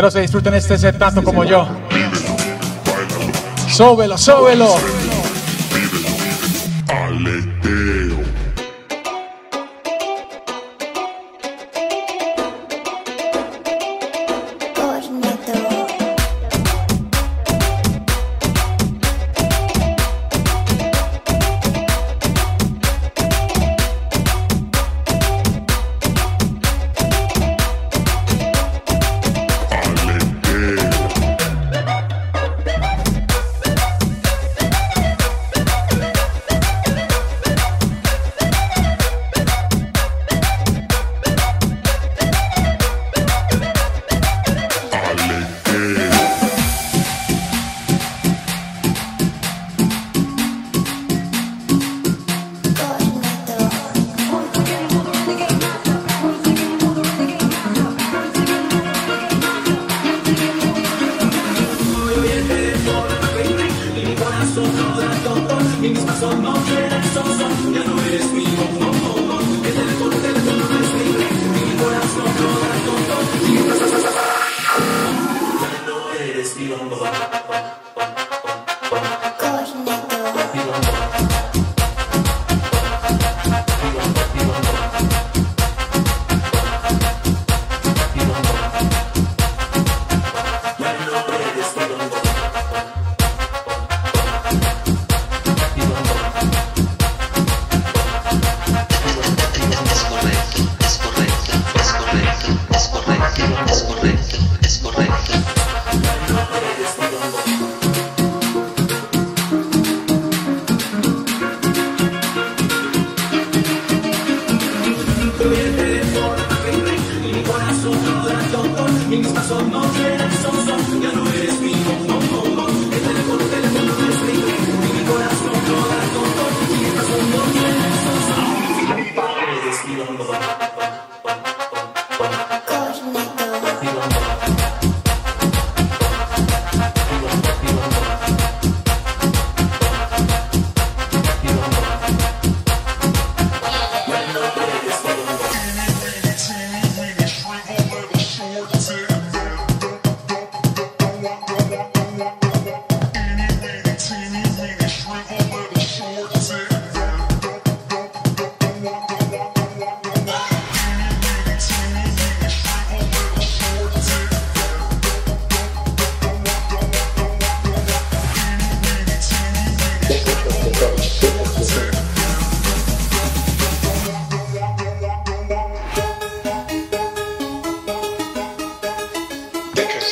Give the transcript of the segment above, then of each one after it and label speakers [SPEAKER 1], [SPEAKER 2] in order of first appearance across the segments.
[SPEAKER 1] Espero se disfruten este set tanto como yo. Sóbelo, sóbelo.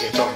[SPEAKER 2] Tenete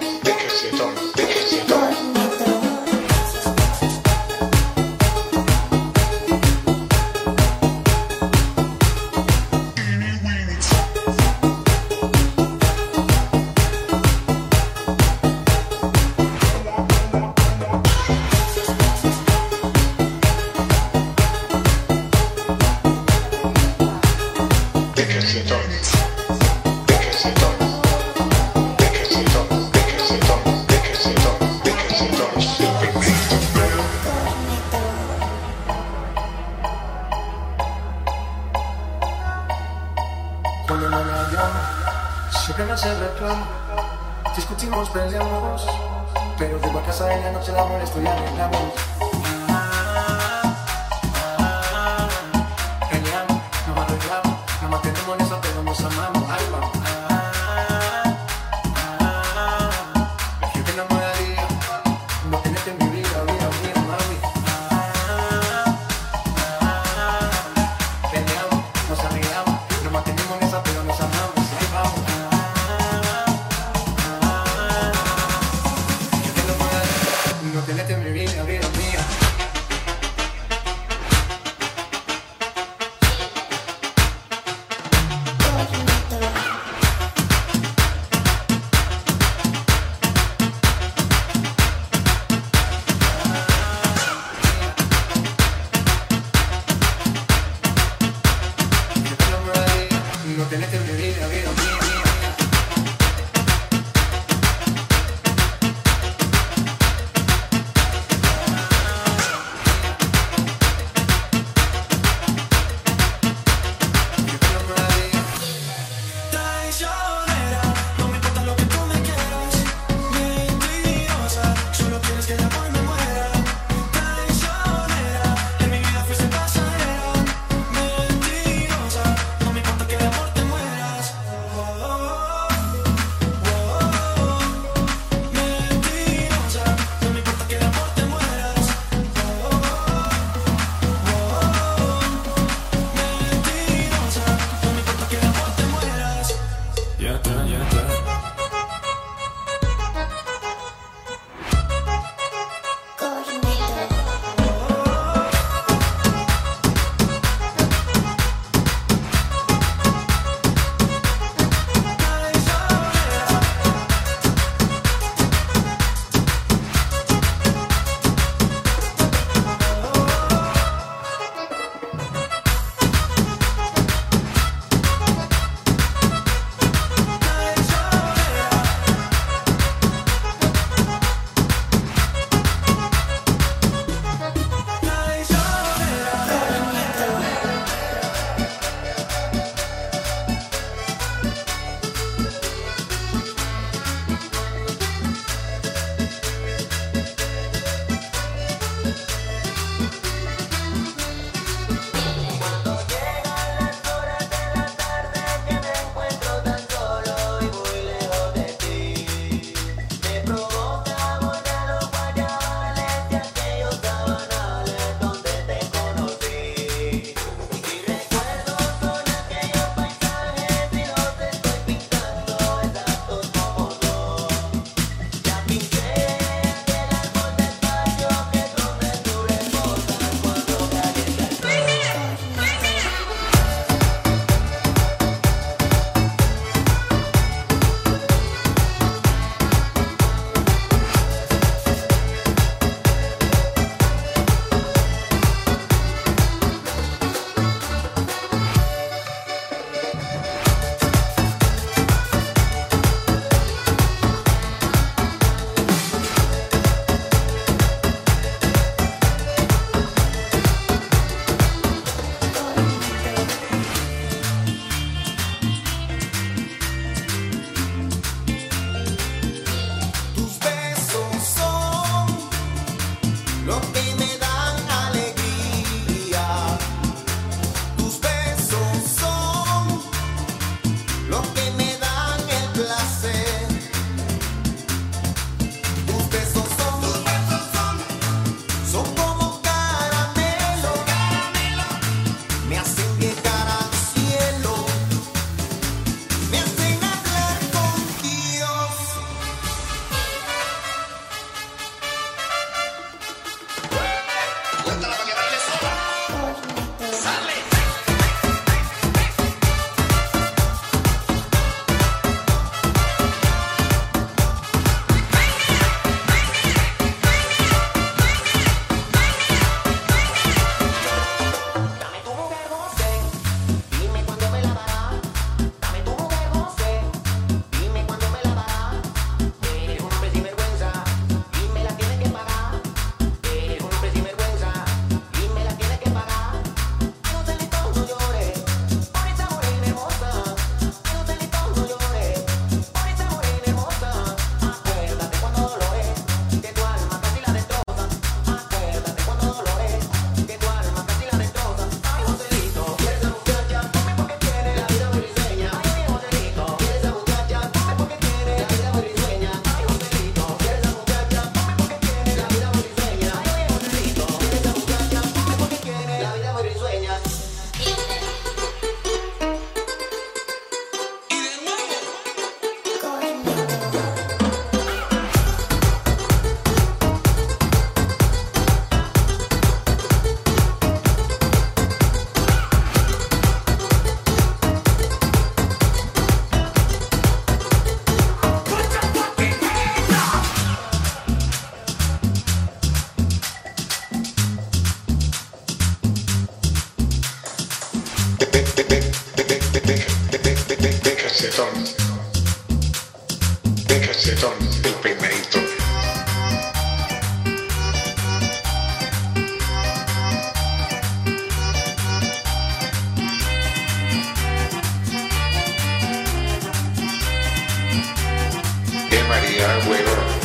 [SPEAKER 3] de María Agüero.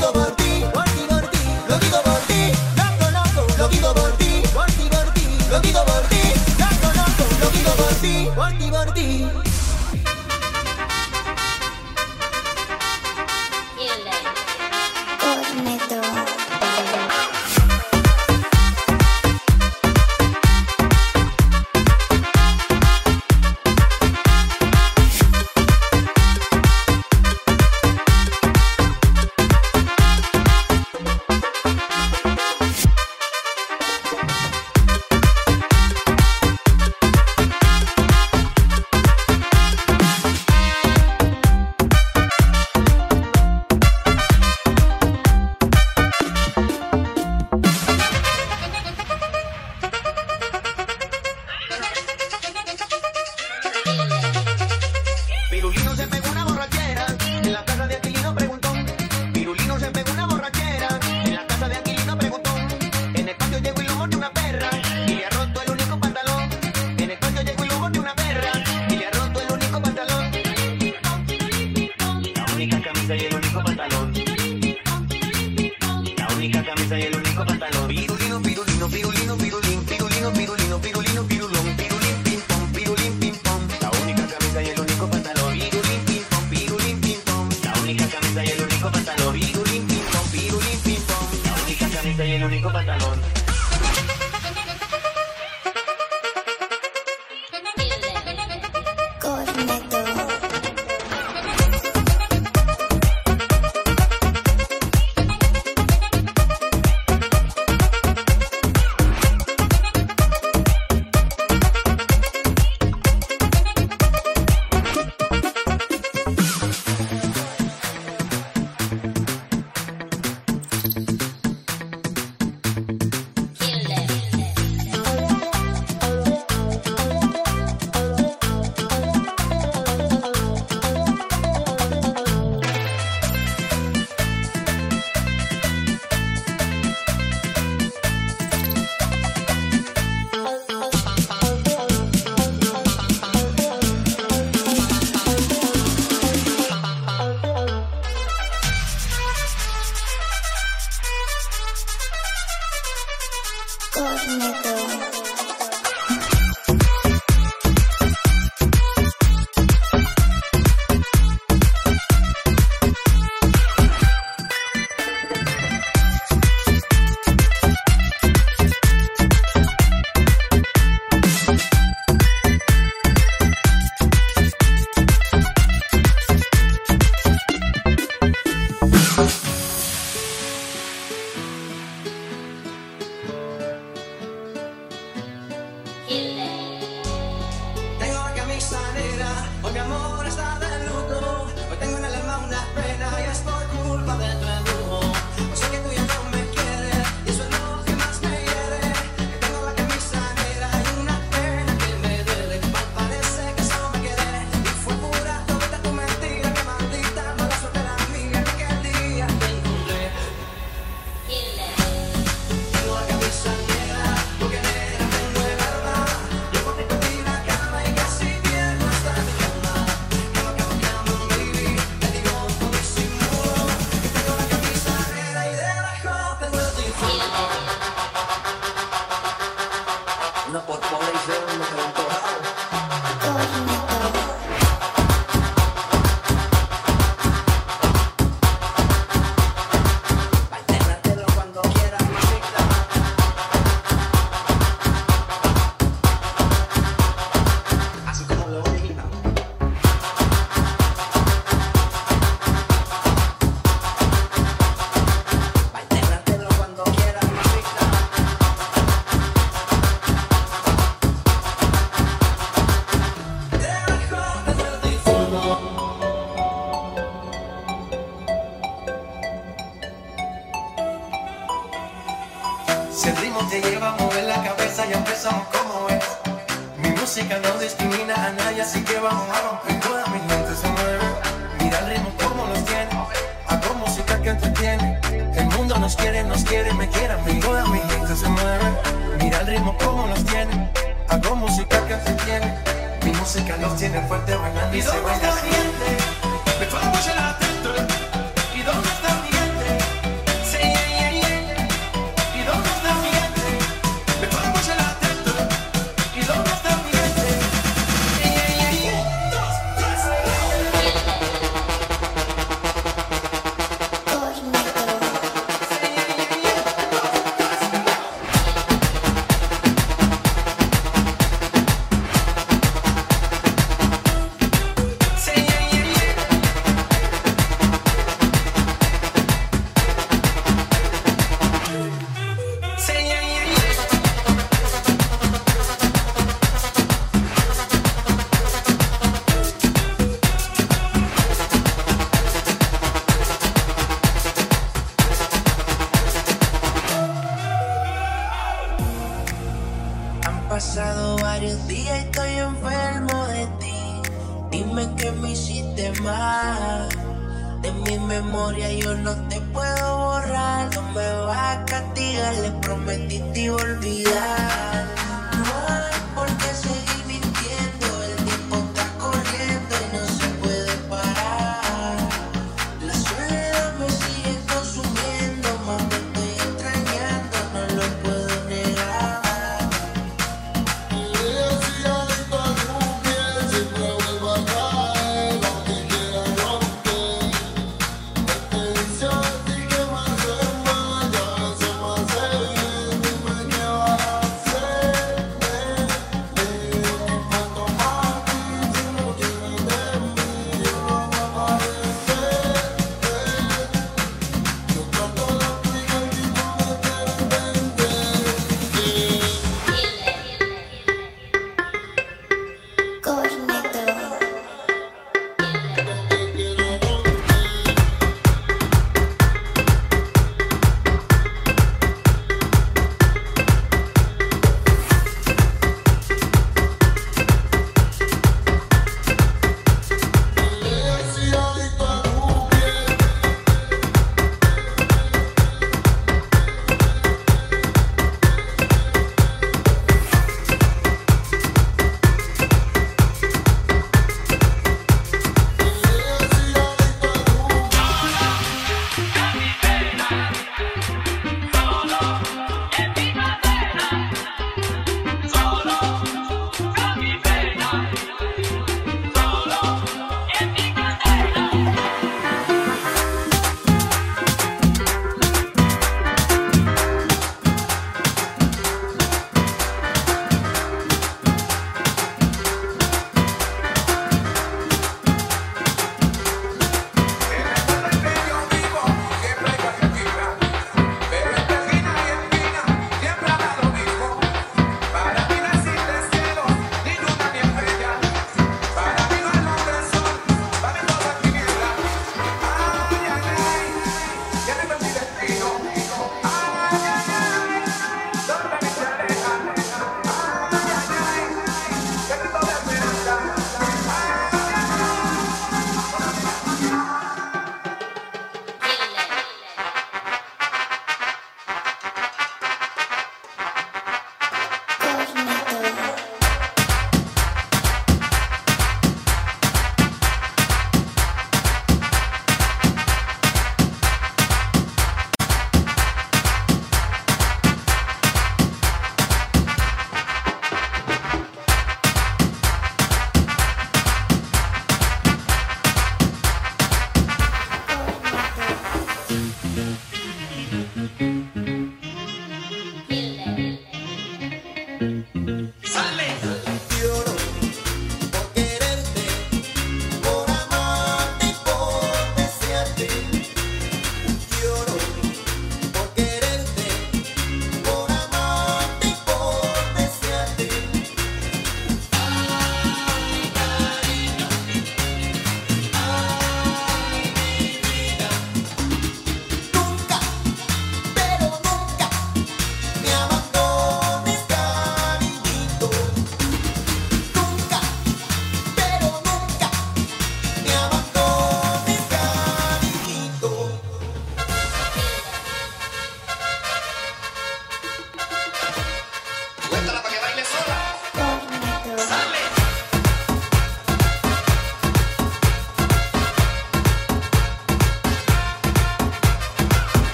[SPEAKER 3] Loco,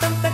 [SPEAKER 2] Tam,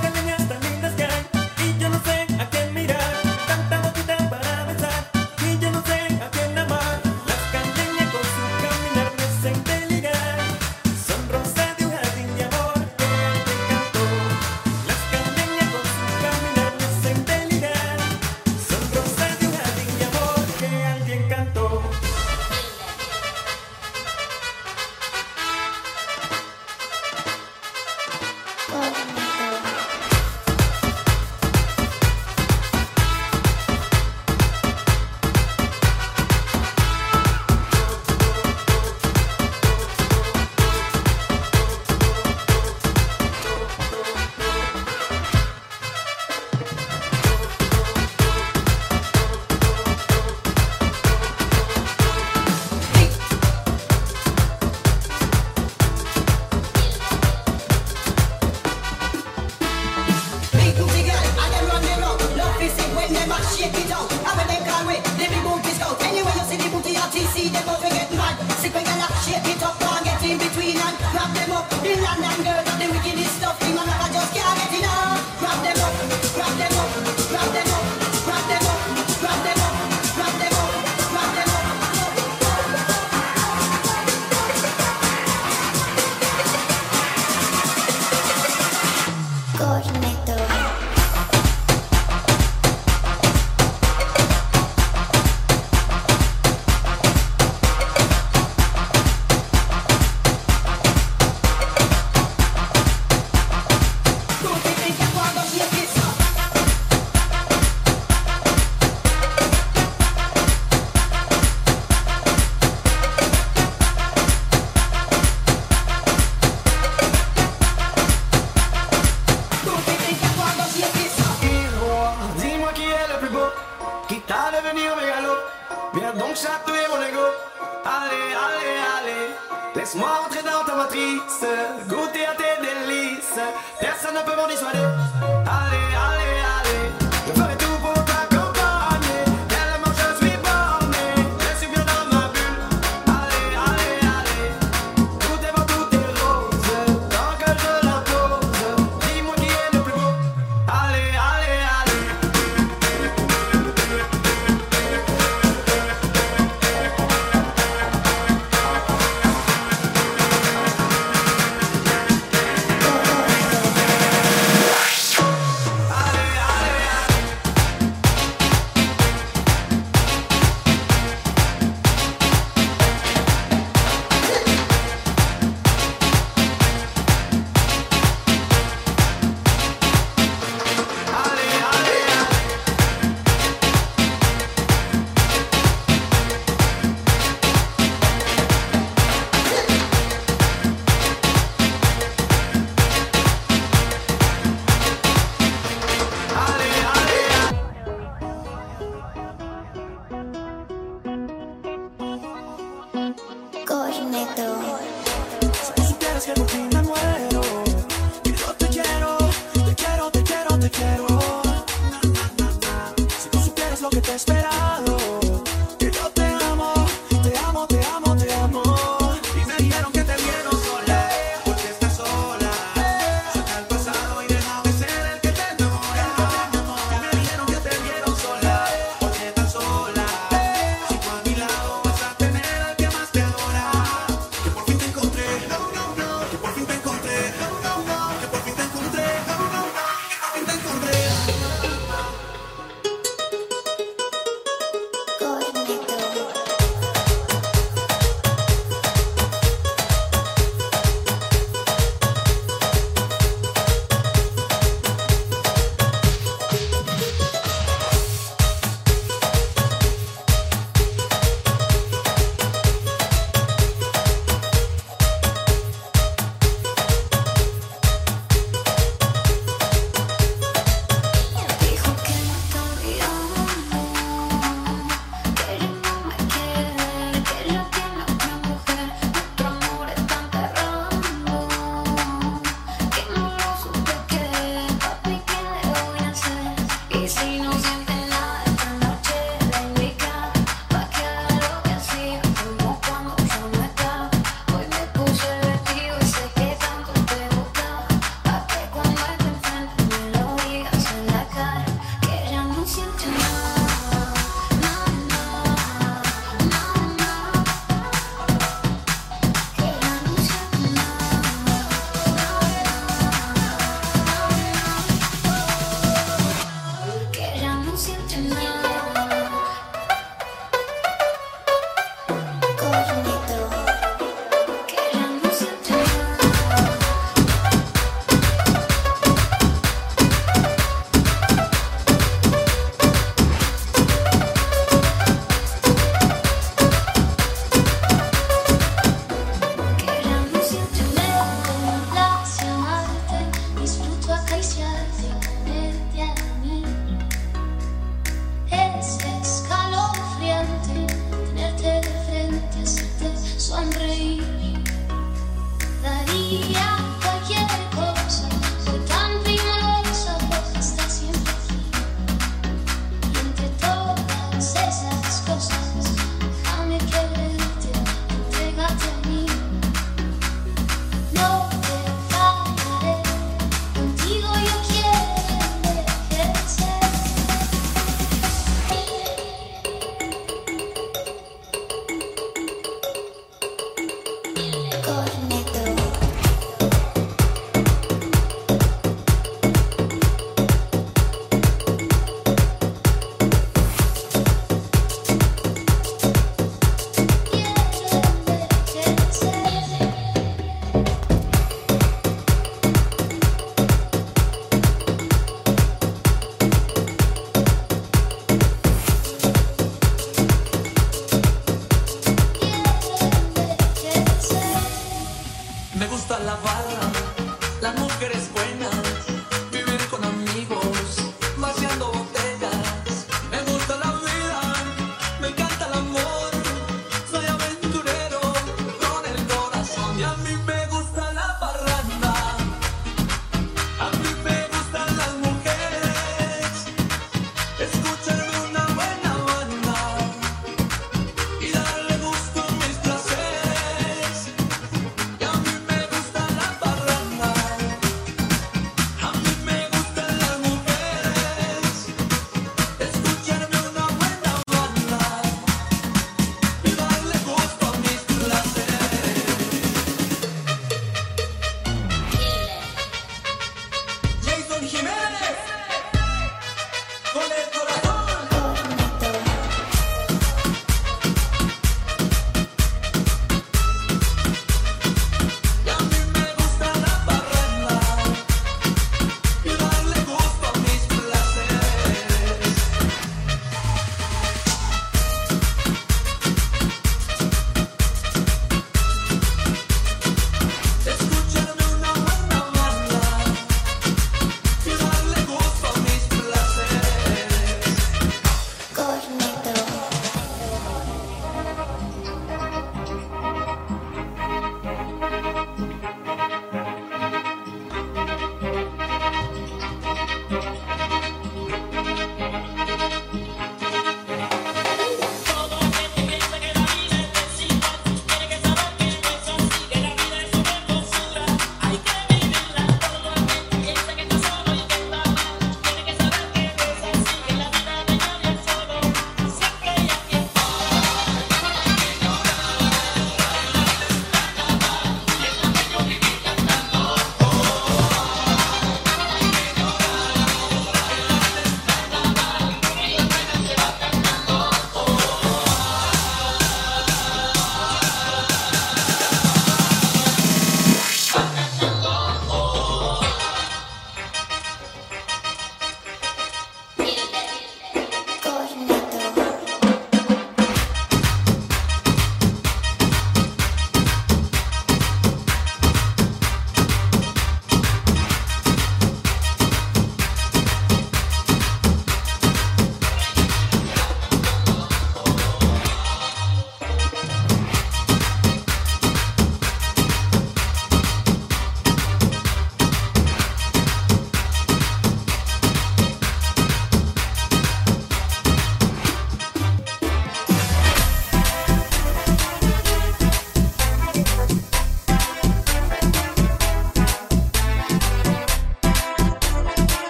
[SPEAKER 2] Right now.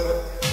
[SPEAKER 2] Agora...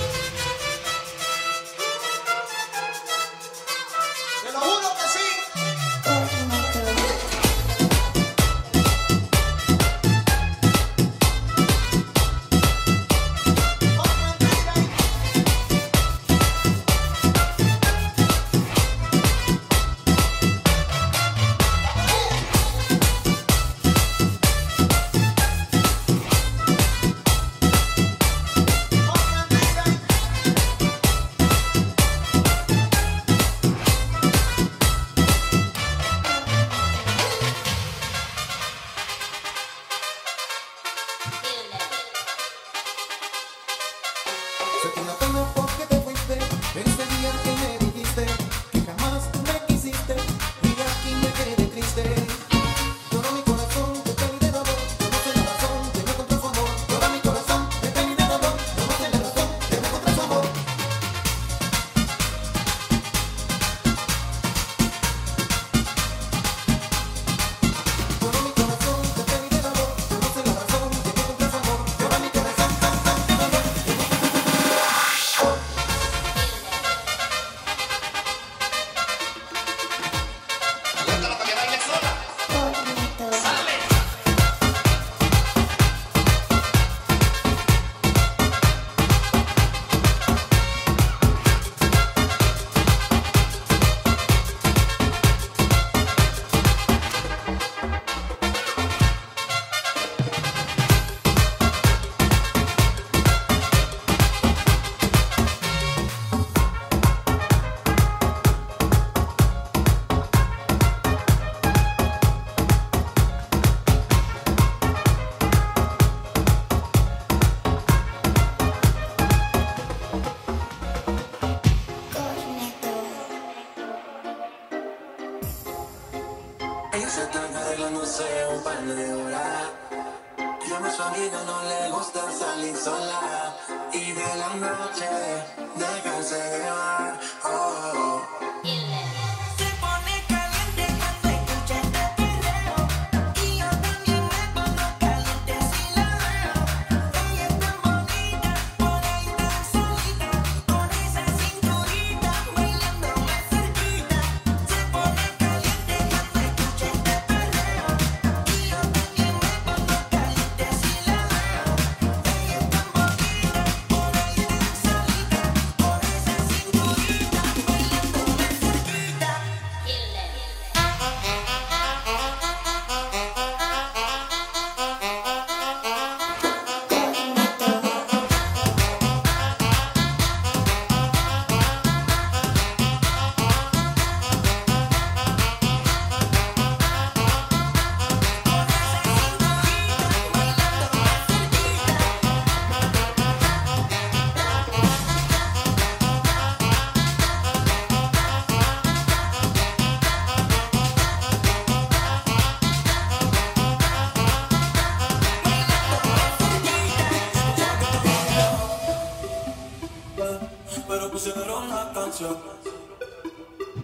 [SPEAKER 2] Ah,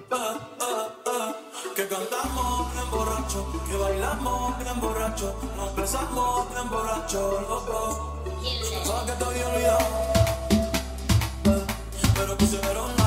[SPEAKER 2] ah, ah. Que cantamos bien borracho, que bailamos bien borracho, nos besamos bien borracho, loco. Solo que estoy olvidado, eh, pero pusieron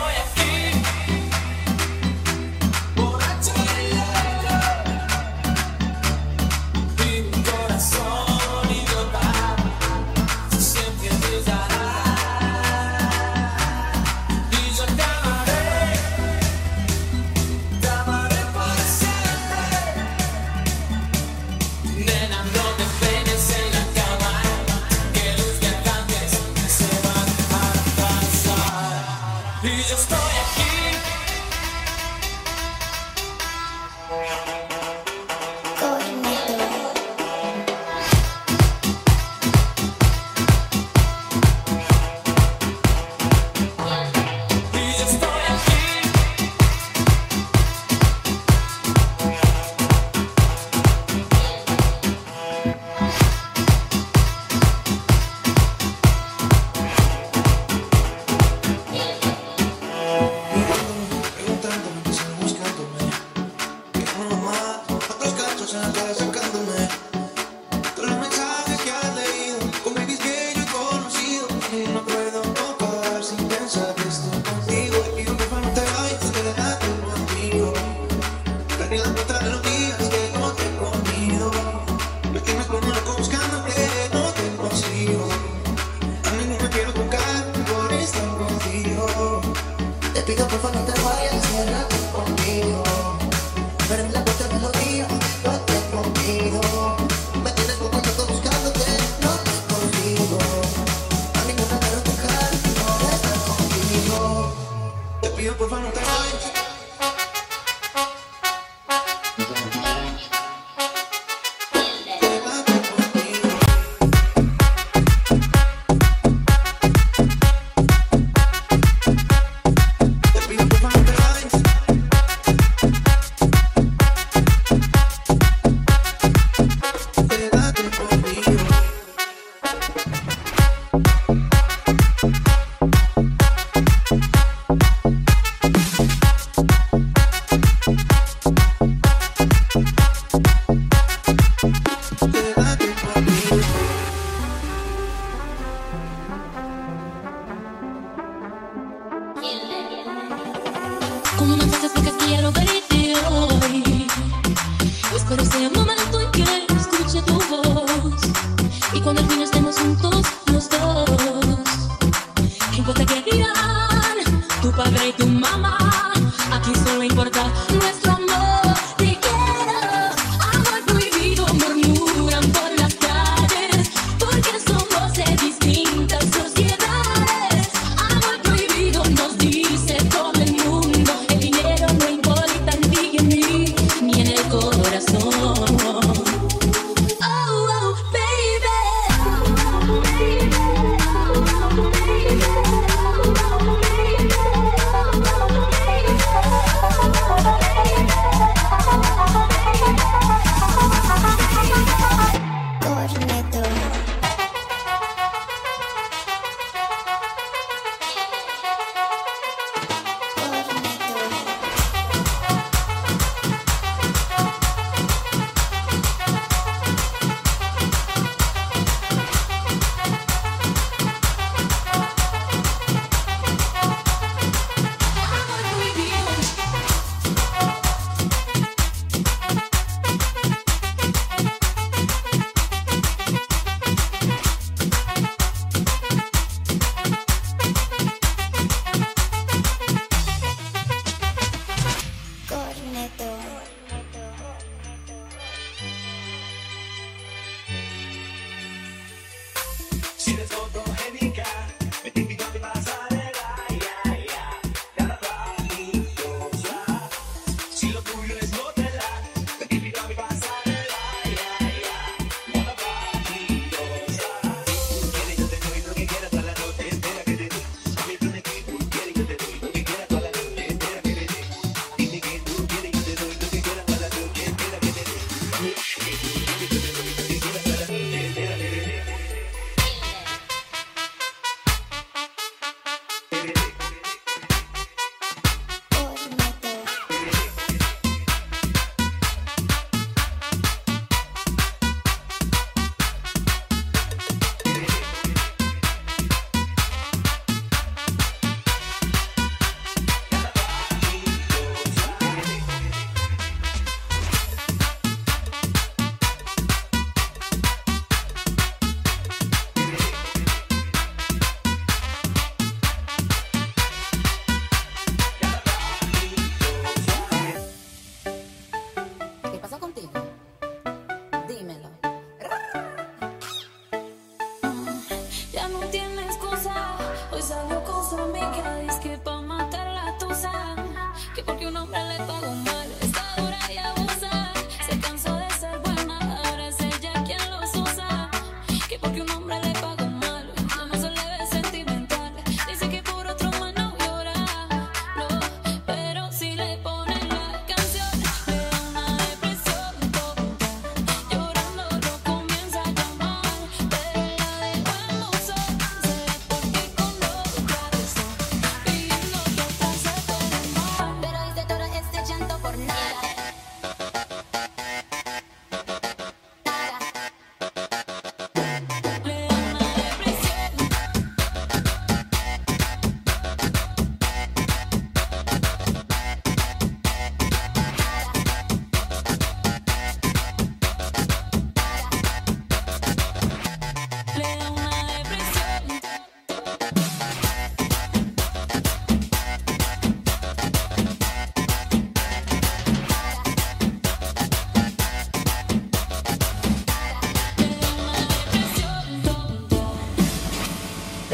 [SPEAKER 1] Y yo Por
[SPEAKER 4] favor, por
[SPEAKER 5] não tem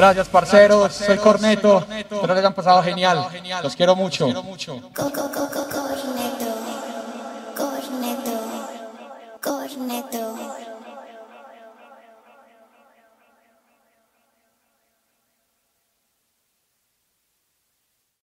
[SPEAKER 6] Gracias, parceros. Soy Corneto. Espero les hayan pasado genial. Los quiero mucho.
[SPEAKER 7] Corneto. Corneto. Corneto.